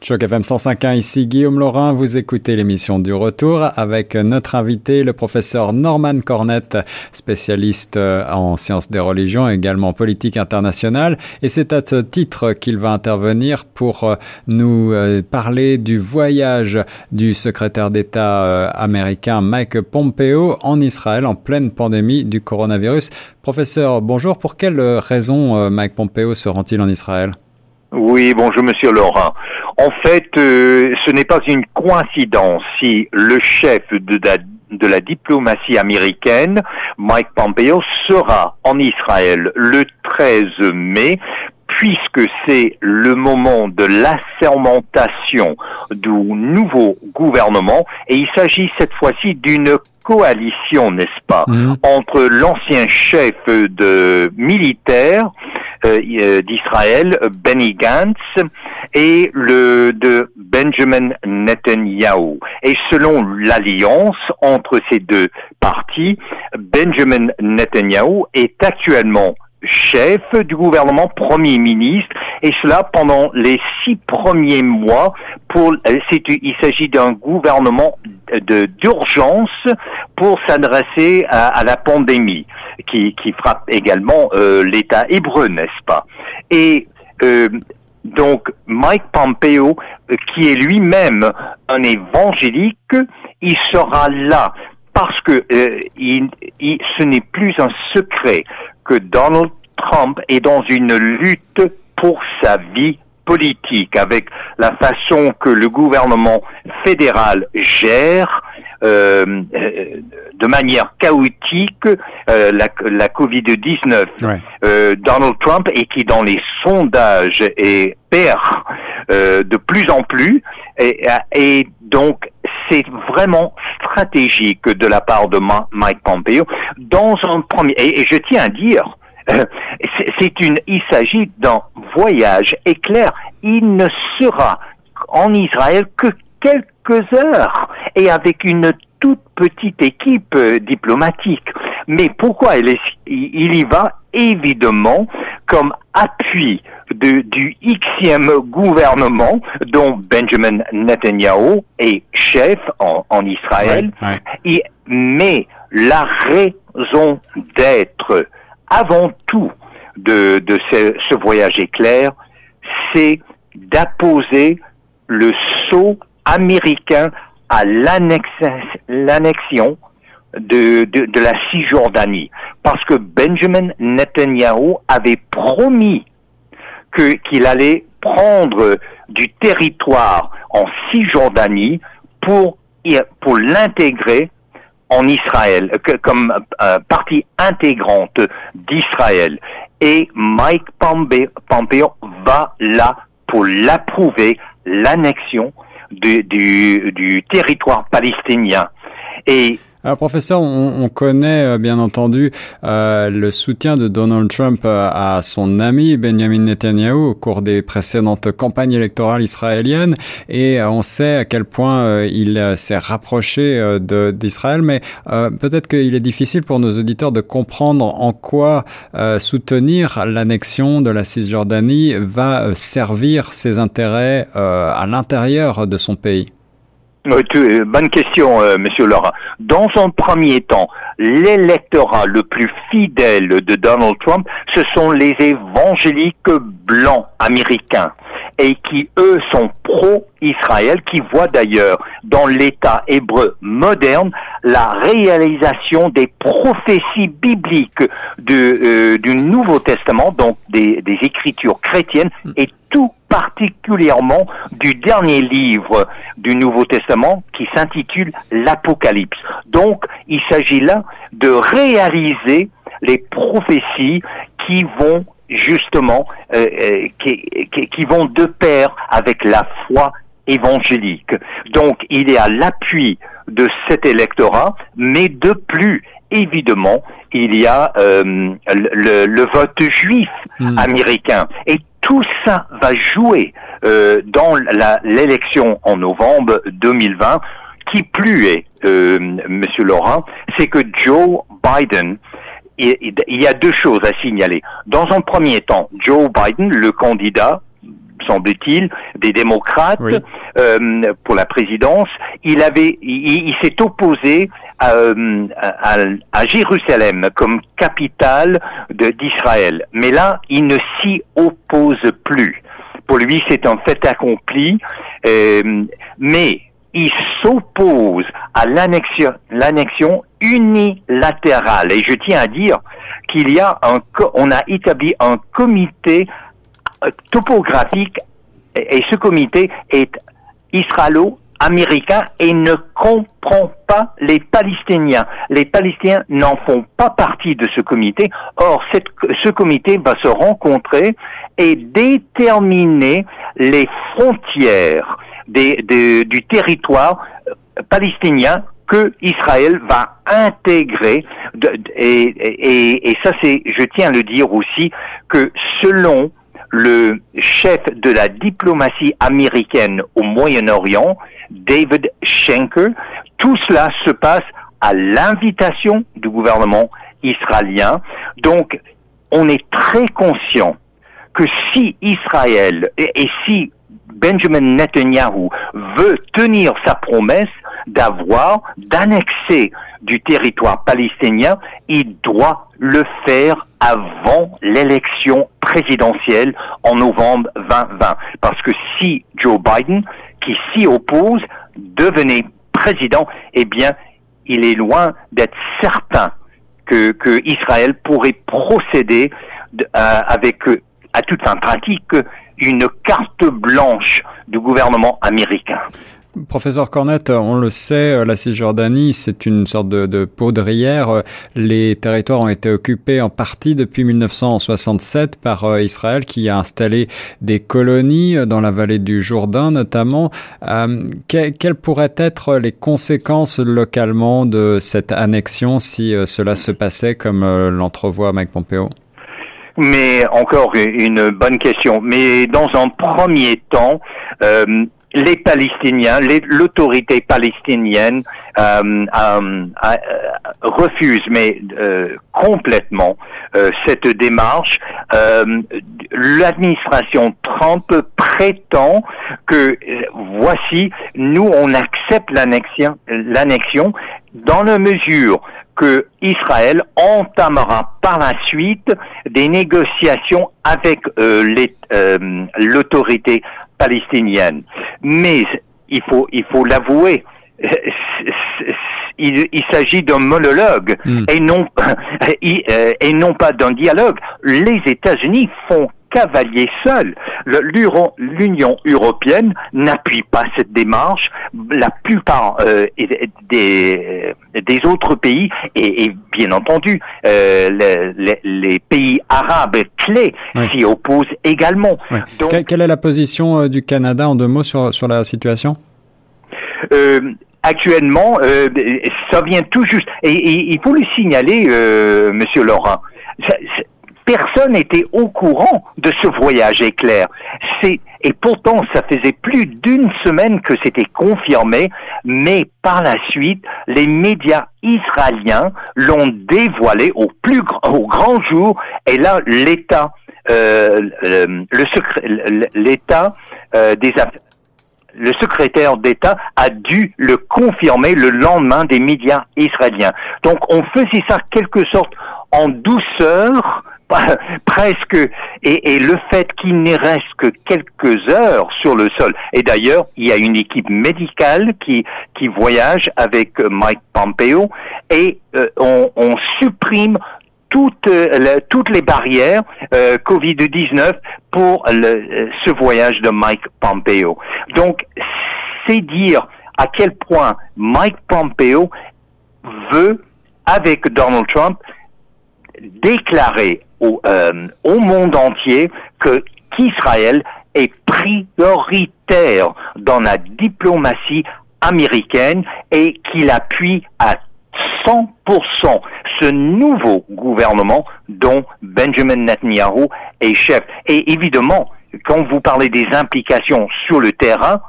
Choc FM 105.1, ici Guillaume Laurin. Vous écoutez l'émission du retour avec notre invité, le professeur Norman Cornette, spécialiste euh, en sciences des religions, également politique internationale. Et c'est à ce titre qu'il va intervenir pour euh, nous euh, parler du voyage du secrétaire d'État américain Mike Pompeo en Israël en pleine pandémie du coronavirus. Professeur, bonjour. Pour quelle raison Mike Pompeo se rend-il en Israël? Oui, bonjour Monsieur Laurent. En fait, euh, ce n'est pas une coïncidence si le chef de la, de la diplomatie américaine, Mike Pompeo, sera en Israël le 13 mai puisque c'est le moment de l'assermentation du nouveau gouvernement et il s'agit cette fois-ci d'une coalition, n'est-ce pas, mmh. entre l'ancien chef de militaire d'Israël, Benny Gantz, et le de Benjamin Netanyahu. Et selon l'alliance entre ces deux partis, Benjamin Netanyahu est actuellement chef du gouvernement, premier ministre, et cela pendant les six premiers mois. Pour, il s'agit d'un gouvernement d'urgence pour s'adresser à, la pandémie qui, qui frappe également euh, l'État hébreu, n'est-ce pas? Et euh, donc Mike Pompeo, euh, qui est lui-même un évangélique, il sera là parce que il, ce n'est plus un secret que Donald Trump est dans une lutte pour sa vie politique, avec la façon que le gouvernement fédéral gère euh, de manière chaotique euh, la, la Covid-19. Euh, Donald Trump et qui dans les sondages est, perd euh, de plus en plus et, et donc c'est vraiment stratégique de la part de Mike Pompeo dans un premier et je tiens à dire c'est une, il s'agit d'un voyage éclair. Il ne sera en Israël que quelques heures et avec une toute petite équipe euh, diplomatique. Mais pourquoi il y va évidemment comme appui de, du Xème gouvernement dont Benjamin Netanyahu est chef en, en Israël. Et, mais la raison d'être avant tout de, de ce, ce, voyage éclair, c'est d'apposer le saut américain à l'annexion de, de, de, la Cisjordanie. Parce que Benjamin Netanyahu avait promis que, qu'il allait prendre du territoire en Cisjordanie pour, pour l'intégrer en Israël, comme euh, partie intégrante d'Israël. Et Mike Pompeo va là pour l'approuver, l'annexion du, du, du territoire palestinien. Et alors, professeur, on, on connaît euh, bien entendu euh, le soutien de Donald Trump euh, à son ami Benjamin Netanyahu au cours des précédentes campagnes électorales israéliennes, et on sait à quel point il s'est rapproché d'Israël. Mais peut-être qu'il est difficile pour nos auditeurs de comprendre en quoi soutenir l'annexion de la Cisjordanie va servir ses intérêts à l'intérieur de son pays. Euh, bonne question, euh, Monsieur Laurent. Dans un premier temps, l'électorat le plus fidèle de Donald Trump, ce sont les évangéliques blancs américains et qui, eux, sont pro-Israël, qui voient d'ailleurs dans l'État hébreu moderne la réalisation des prophéties bibliques euh, du Nouveau Testament, donc des, des écritures chrétiennes, et tout particulièrement du dernier livre du Nouveau Testament qui s'intitule l'Apocalypse. Donc, il s'agit là de réaliser les prophéties qui vont justement, euh, euh, qui, qui, vont de pair avec la foi évangélique. Donc, il est à l'appui de cet électorat, mais de plus, évidemment, il y a euh, le, le, vote juif hmm. américain. Et tout ça va jouer euh, dans l'élection en novembre 2020. Qui plus est, euh, Monsieur Laurent, c'est que Joe Biden, il y a deux choses à signaler. Dans un premier temps, Joe Biden, le candidat semble-t-il, des démocrates euh, pour la présidence. Il avait, il, s'est opposé à, à, Jérusalem comme capitale d'Israël. Mais là, il ne s'y oppose plus. Pour lui, c'est un fait accompli. Euh, mais il s'oppose à l'annexion, unilatérale. Et je tiens à dire qu'il y a un, on a établi un comité euh, topographique et ce comité est israélo-américain et ne comprend pas les Palestiniens. Les Palestiniens n'en font pas partie de ce comité. Or, ce comité va se rencontrer et déterminer les frontières du territoire palestinien que Israël va intégrer. et, ça, c'est, je tiens à le dire aussi, que selon le chef de la diplomatie américaine au Moyen-Orient, David Schenker, tout cela se passe à l'invitation du gouvernement israélien. Donc, on est très conscient que si Israël et si Benjamin Netanyahu veut tenir sa promesse d'avoir, d'annexer du territoire palestinien, il doit le faire avant l'élection présidentielle en novembre 2020. Parce que si Joe Biden, qui s'y oppose, devenait président, eh bien, il est loin d'être certain que, Israël pourrait procéder euh, avec, euh, à toute fin pratique, une carte blanche du gouvernement américain. Professeur Cornette, on le sait, la Cisjordanie, c'est une sorte de, de poudrière. Les territoires ont été occupés en partie depuis 1967 par euh, Israël qui a installé des colonies dans la vallée du Jourdain notamment. Euh, quelles pourraient être les conséquences localement de cette annexion si euh, cela se passait comme l'entrevoit Mike Pompeo? Mais encore une bonne question. Mais dans un premier temps, euh, les Palestiniens, l'autorité palestinienne euh, euh, euh refuse, mais euh, complètement, cette démarche. L'administration Trump prétend que voici, nous on accepte l'annexion, l'annexion dans la mesure que Israël entamera par la suite des négociations avec l'autorité palestinienne. Mais il faut, il faut l'avouer, il, il s'agit d'un monologue hmm. et non euh, et non pas d'un dialogue. Les États-Unis font cavalier seul. L'Union européenne n'appuie pas cette démarche. La plupart euh, des, des autres pays, et, bien entendu, euh, les, pays arabes clés s'y opposent également. quelle est la position du Canada en deux mots sur, sur la situation? Actuellement, ça vient tout juste. Et, il faut le signaler, Monsieur Laurent personne n'était au courant de ce voyage éclair. C'est et pourtant, ça faisait plus d'une semaine que c'était confirmé, mais par la suite, les médias israéliens l'ont dévoilé au plus au grand jour. Et là, l'État, euh, le secret, l'État euh, des le secrétaire d'État a dû le confirmer le lendemain des médias israéliens. Donc on faisait ça quelque sorte en douceur presque, et, le fait qu'il n'y reste que quelques heures sur le sol. Et d'ailleurs, il y a une équipe médicale qui, qui voyage avec euh, Mike Pompeo et euh, on, on, supprime toutes, euh, toutes les barrières euh, Covid-19 pour le, ce voyage de Mike Pompeo. Donc, c'est dire à quel point Mike Pompeo veut, avec Donald Trump, déclarer au, euh, monde entier que qu'Israël est prioritaire dans la diplomatie américaine et qu'il appuie à 100% ce nouveau gouvernement dont Benjamin Netanyahu est chef. Et évidemment, quand vous parlez des implications sur le terrain,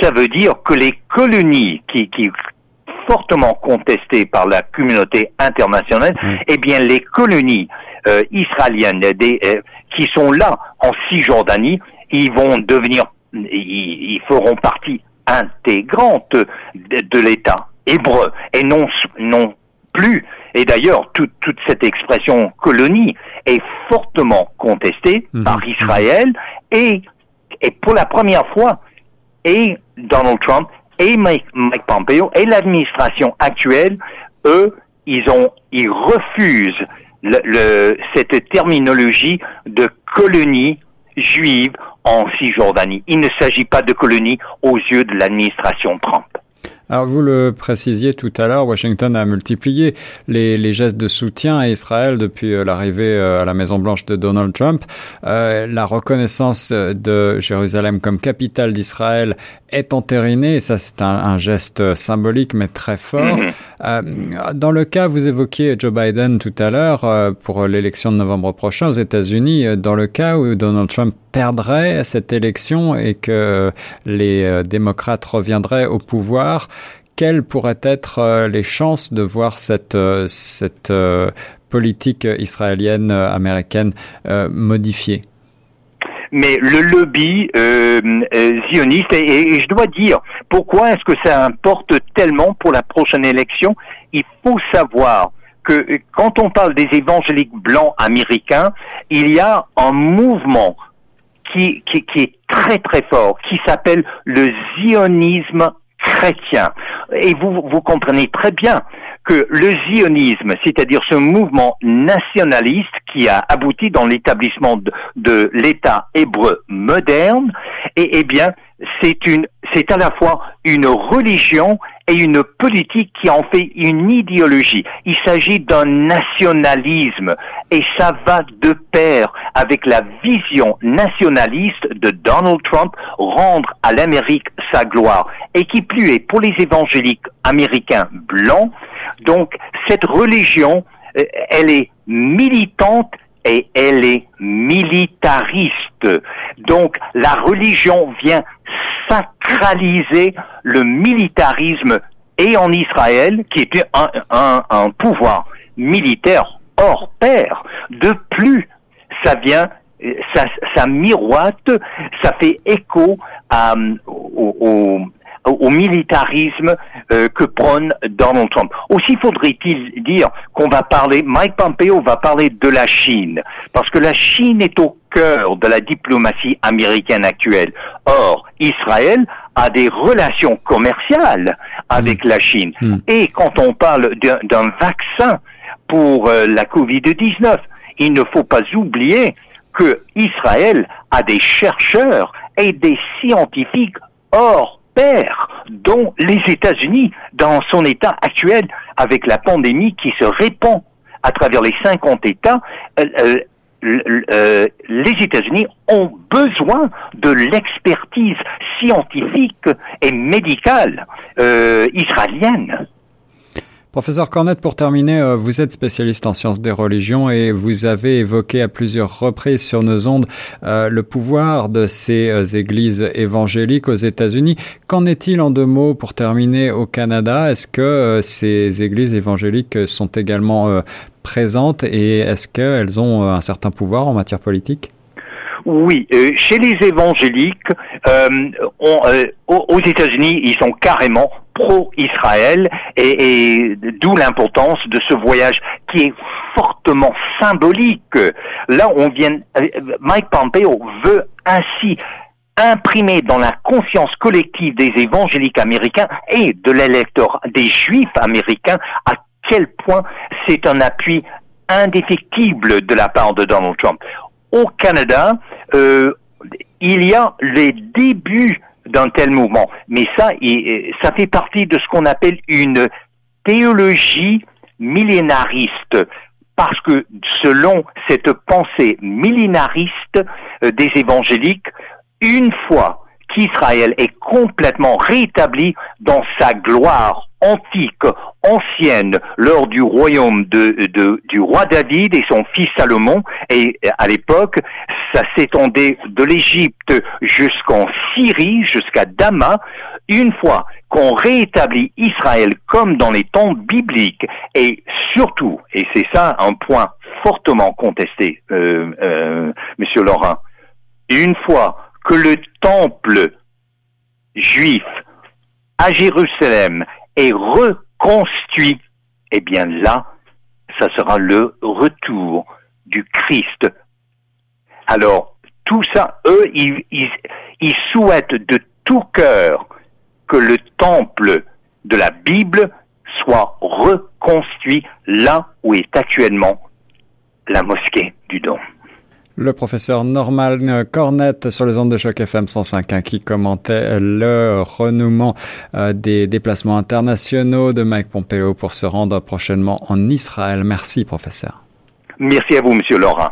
ça veut dire que les colonies qui, qui fortement contestées par la communauté internationale, mmh. eh bien les colonies euh, israéliennes des, euh, qui sont là en Cisjordanie, ils vont devenir, ils, feront partie intégrante de, l'État hébreu et non, non plus. Et d'ailleurs, toute cette expression colonie est fortement contestée mhm. par Israël et, et pour la première fois, et Donald Trump et Mike, Pompeo et l'administration actuelle, eux, ils ont, ils refusent le, cette terminologie de colonie juive en Cisjordanie. Il ne s'agit pas de colonie aux yeux de l'administration Trump. Alors vous le précisiez tout à l'heure, Washington a multiplié les, les, gestes de soutien à Israël depuis euh, l'arrivée euh, à la Maison Blanche de Donald Trump. Euh, la reconnaissance de Jérusalem comme capitale d'Israël est entérinée, et ça c'est un, un, geste symbolique mais très fort. Mhm. Euh, dans le cas, vous évoquiez Joe Biden tout à l'heure pour l'élection de novembre prochain aux États-Unis, dans le cas où Donald Trump perdrait cette élection et que les démocrates reviendraient au pouvoir, quelles pourraient être euh, les chances de voir cette, euh, euh, politique israélienne américaine modifiée? Mais le lobby zioniste, et, je dois dire, pourquoi est-ce que ça importe tellement pour la prochaine élection? Il faut savoir que quand on parle des évangéliques blancs américains, il y a un mouvement qui est très très fort, qui s'appelle le zionisme chrétien. Et vous, vous comprenez très bien que le zionisme, c'est-à-dire ce mouvement nationaliste qui a abouti dans l'établissement de, l'État hébreu moderne, et, eh bien, c'est à la fois une religion et une politique qui en fait une idéologie. Il s'agit d'un nationalisme et ça va de pair avec la vision nationaliste de Donald Trump rendre à l'Amérique sa gloire. Et qui plus est pour les évangéliques américains blancs, donc cette religion, euh, elle est militante et elle est militariste. Donc la religion vient sacraliser le militarisme et en Israël, qui était un, pouvoir militaire hors pair. De plus, ça vient ça, ça miroite, ça fait écho à, au, au militarisme euh, que prône Donald Trump. Aussi faudrait-il dire qu'on va parler, Mike Pompeo va parler de la Chine, parce que la Chine est au cœur de la diplomatie américaine actuelle. Or, Israël a des relations commerciales avec mm. la Chine. Mm. Et quand on parle d'un vaccin pour euh, la COVID-19, il ne faut pas oublier que Israël a des chercheurs et des scientifiques hors dont les États-Unis, dans son état actuel, avec la pandémie qui se répand à travers les 50 États, euh, euh, euh, les États-Unis ont besoin de l'expertise scientifique et médicale israélienne. Professeur Cornette, pour terminer, euh, vous êtes spécialiste en sciences des religions et vous avez évoqué à plusieurs reprises sur nos ondes euh, le pouvoir de ces euh, églises évangéliques aux États-Unis. Qu'en est-il en deux mots pour terminer au Canada? Est-ce que ces églises évangéliques sont également présentes et est-ce qu'elles ont un certain pouvoir en matière politique? Oui, chez les évangéliques, aux États-Unis, ils sont carrément pro-Israël et, d'où l'importance de ce voyage qui est fortement symbolique. Là, on vient, Mike Pompeo veut ainsi imprimer dans la conscience collective des évangéliques américains et de l'électeur des juifs américains à quel point c'est un appui indéfectible de la part de Donald Trump. Au Canada, euh, il y a les débuts d'un tel mouvement. Mais ça, ça fait partie de ce qu'on appelle une théologie millénariste. Parce que selon cette pensée millénariste euh, des évangéliques, une fois qu'Israël est complètement rétabli dans sa gloire antique, ancienne, lors du royaume de, du roi David et son fils Salomon, et à l'époque, ça s'étendait de l'Égypte jusqu'en Syrie, jusqu'à Damas, une fois qu'on rétablit Israël comme dans les temps bibliques, et surtout, et c'est ça un point fortement contesté, euh, euh, Monsieur Laurent, une fois que le temple juif à Jérusalem est reconstruit, eh bien là, ça sera le retour du Christ. Alors, tout ça, eux, ils, ils souhaitent de tout cœur que le temple de la Bible soit reconstruit là où est actuellement la mosquée du Don. Le professeur Norman Cornette sur les ondes de choc FM 105.1 qui commentait le renouement euh, des déplacements internationaux de Mike Pompeo pour se rendre prochainement en Israël. Merci professeur. Merci à vous, monsieur Laurent.